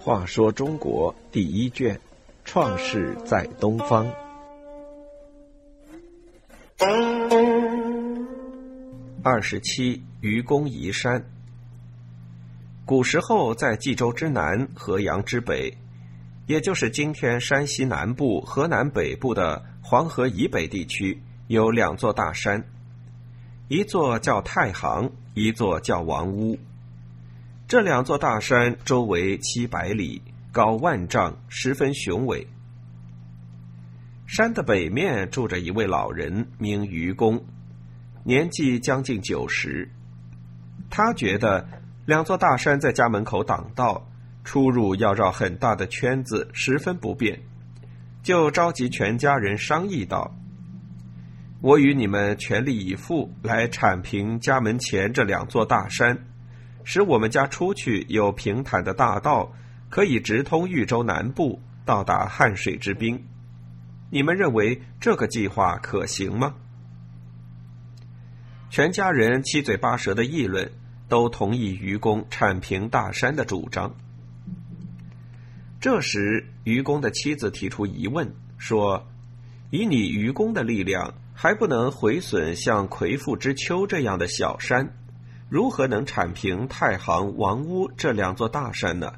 话说中国第一卷，《创世在东方》二十七，愚公移山。古时候，在冀州之南、河阳之北，也就是今天山西南部、河南北部的黄河以北地区，有两座大山，一座叫太行，一座叫王屋。这两座大山周围七百里，高万丈，十分雄伟。山的北面住着一位老人，名愚公，年纪将近九十。他觉得两座大山在家门口挡道，出入要绕很大的圈子，十分不便，就召集全家人商议道：“我与你们全力以赴来铲平家门前这两座大山。”使我们家出去有平坦的大道，可以直通豫州南部，到达汉水之滨。你们认为这个计划可行吗？全家人七嘴八舌的议论，都同意愚公铲平大山的主张。这时，愚公的妻子提出疑问，说：“以你愚公的力量，还不能毁损像魁父之丘这样的小山？”如何能铲平太行、王屋这两座大山呢？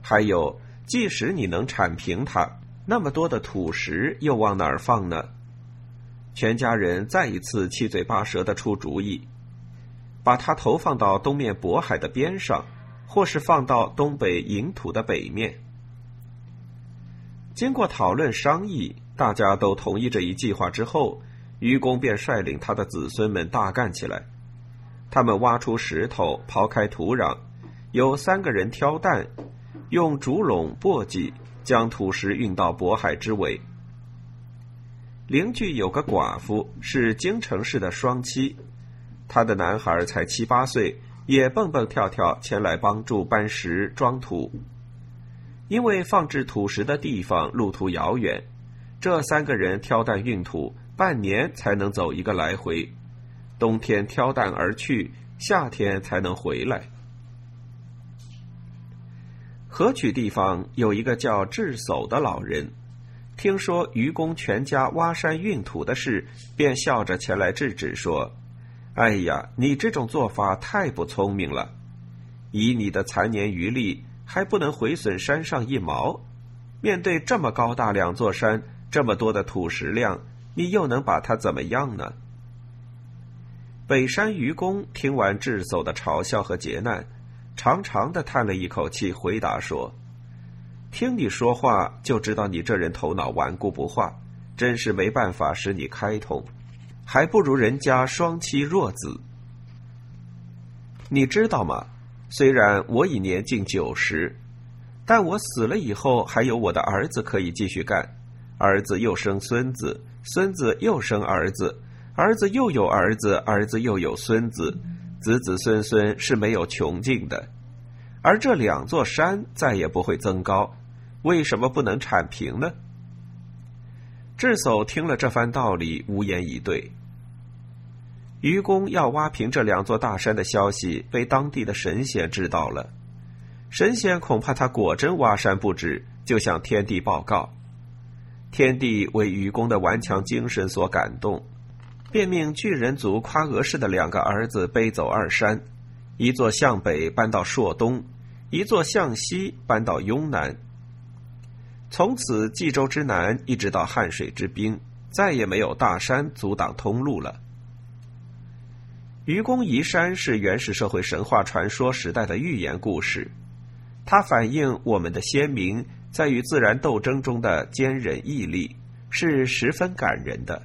还有，即使你能铲平它，那么多的土石又往哪儿放呢？全家人再一次七嘴八舌的出主意，把它投放到东面渤海的边上，或是放到东北郢土的北面。经过讨论商议，大家都同意这一计划之后，愚公便率领他的子孙们大干起来。他们挖出石头，刨开土壤，有三个人挑担，用竹笼、簸箕将土石运到渤海之尾。邻居有个寡妇，是京城市的双妻，她的男孩才七八岁，也蹦蹦跳跳前来帮助搬石装土。因为放置土石的地方路途遥远，这三个人挑担运土，半年才能走一个来回。冬天挑担而去，夏天才能回来。河曲地方有一个叫智叟的老人，听说愚公全家挖山运土的事，便笑着前来制止说：“哎呀，你这种做法太不聪明了！以你的残年余力，还不能毁损山上一毛。面对这么高大两座山，这么多的土石量，你又能把它怎么样呢？”北山愚公听完智叟的嘲笑和劫难，长长的叹了一口气，回答说：“听你说话就知道你这人头脑顽固不化，真是没办法使你开通，还不如人家双妻弱子。你知道吗？虽然我已年近九十，但我死了以后还有我的儿子可以继续干，儿子又生孙子，孙子又生儿子。”儿子又有儿子，儿子又有孙子，子子孙孙是没有穷尽的。而这两座山再也不会增高，为什么不能铲平呢？智叟听了这番道理，无言以对。愚公要挖平这两座大山的消息被当地的神仙知道了，神仙恐怕他果真挖山不止，就向天帝报告。天帝为愚公的顽强精神所感动。便命巨人族夸娥氏的两个儿子背走二山，一座向北搬到朔东，一座向西搬到雍南。从此冀州之南一直到汉水之滨，再也没有大山阻挡通路了。愚公移山是原始社会神话传说时代的寓言故事，它反映我们的先民在与自然斗争中的坚韧毅力，是十分感人的。